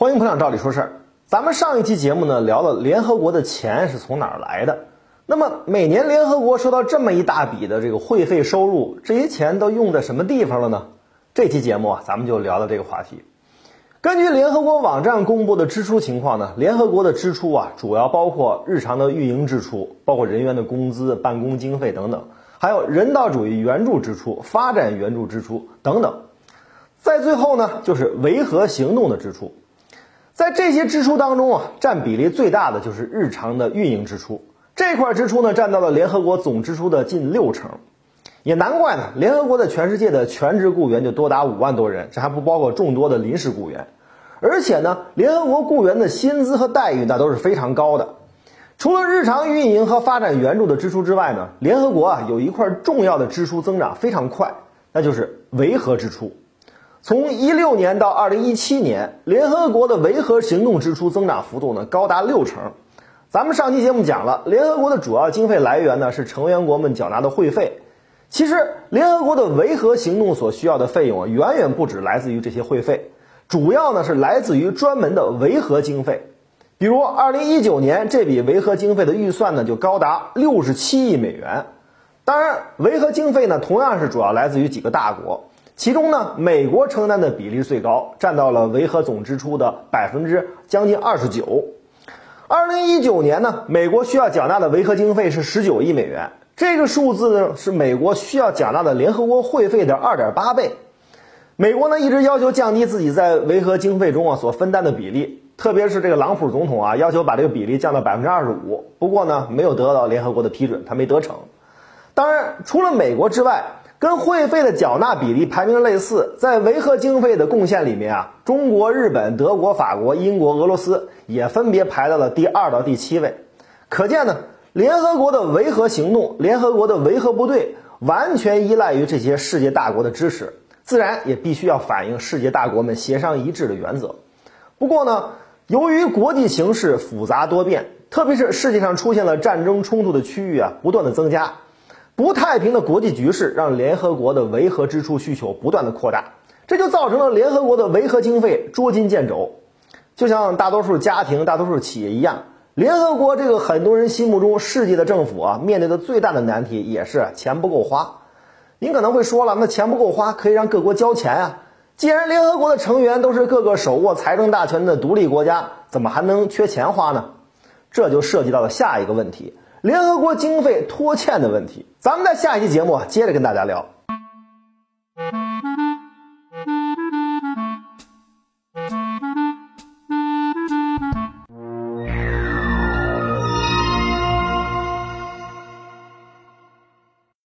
欢迎捧场，照理说事儿。咱们上一期节目呢聊了联合国的钱是从哪儿来的，那么每年联合国收到这么一大笔的这个会费收入，这些钱都用在什么地方了呢？这期节目啊，咱们就聊聊这个话题。根据联合国网站公布的支出情况呢，联合国的支出啊，主要包括日常的运营支出，包括人员的工资、办公经费等等，还有人道主义援助支出、发展援助支出等等。在最后呢，就是维和行动的支出。在这些支出当中啊，占比例最大的就是日常的运营支出，这块支出呢占到了联合国总支出的近六成，也难怪呢，联合国在全世界的全职雇员就多达五万多人，这还不包括众多的临时雇员，而且呢，联合国雇员的薪资和待遇那都是非常高的。除了日常运营和发展援助的支出之外呢，联合国啊有一块重要的支出增长非常快，那就是维和支出。从一六年到二零一七年，联合国的维和行动支出增长幅度呢高达六成。咱们上期节目讲了，联合国的主要经费来源呢是成员国们缴纳的会费。其实，联合国的维和行动所需要的费用啊，远远不止来自于这些会费，主要呢是来自于专门的维和经费。比如，二零一九年这笔维和经费的预算呢就高达六十七亿美元。当然，维和经费呢同样是主要来自于几个大国。其中呢，美国承担的比例最高，占到了维和总支出的百分之将近二十九。二零一九年呢，美国需要缴纳的维和经费是十九亿美元，这个数字呢是美国需要缴纳的联合国会费的二点八倍。美国呢一直要求降低自己在维和经费中啊所分担的比例，特别是这个朗普总统啊要求把这个比例降到百分之二十五，不过呢没有得到联合国的批准，他没得逞。当然，除了美国之外。跟会费的缴纳比例排名类似，在维和经费的贡献里面啊，中国、日本、德国、法国、英国、俄罗斯也分别排到了第二到第七位。可见呢，联合国的维和行动、联合国的维和部队完全依赖于这些世界大国的支持，自然也必须要反映世界大国们协商一致的原则。不过呢，由于国际形势复杂多变，特别是世界上出现了战争冲突的区域啊，不断的增加。不太平的国际局势让联合国的维和支出需求不断的扩大，这就造成了联合国的维和经费捉襟见肘。就像大多数家庭、大多数企业一样，联合国这个很多人心目中世界的政府啊，面对的最大的难题也是钱不够花。您可能会说了，那钱不够花可以让各国交钱啊。既然联合国的成员都是各个手握财政大权的独立国家，怎么还能缺钱花呢？这就涉及到了下一个问题。联合国经费拖欠的问题，咱们在下一期节目接着跟大家聊。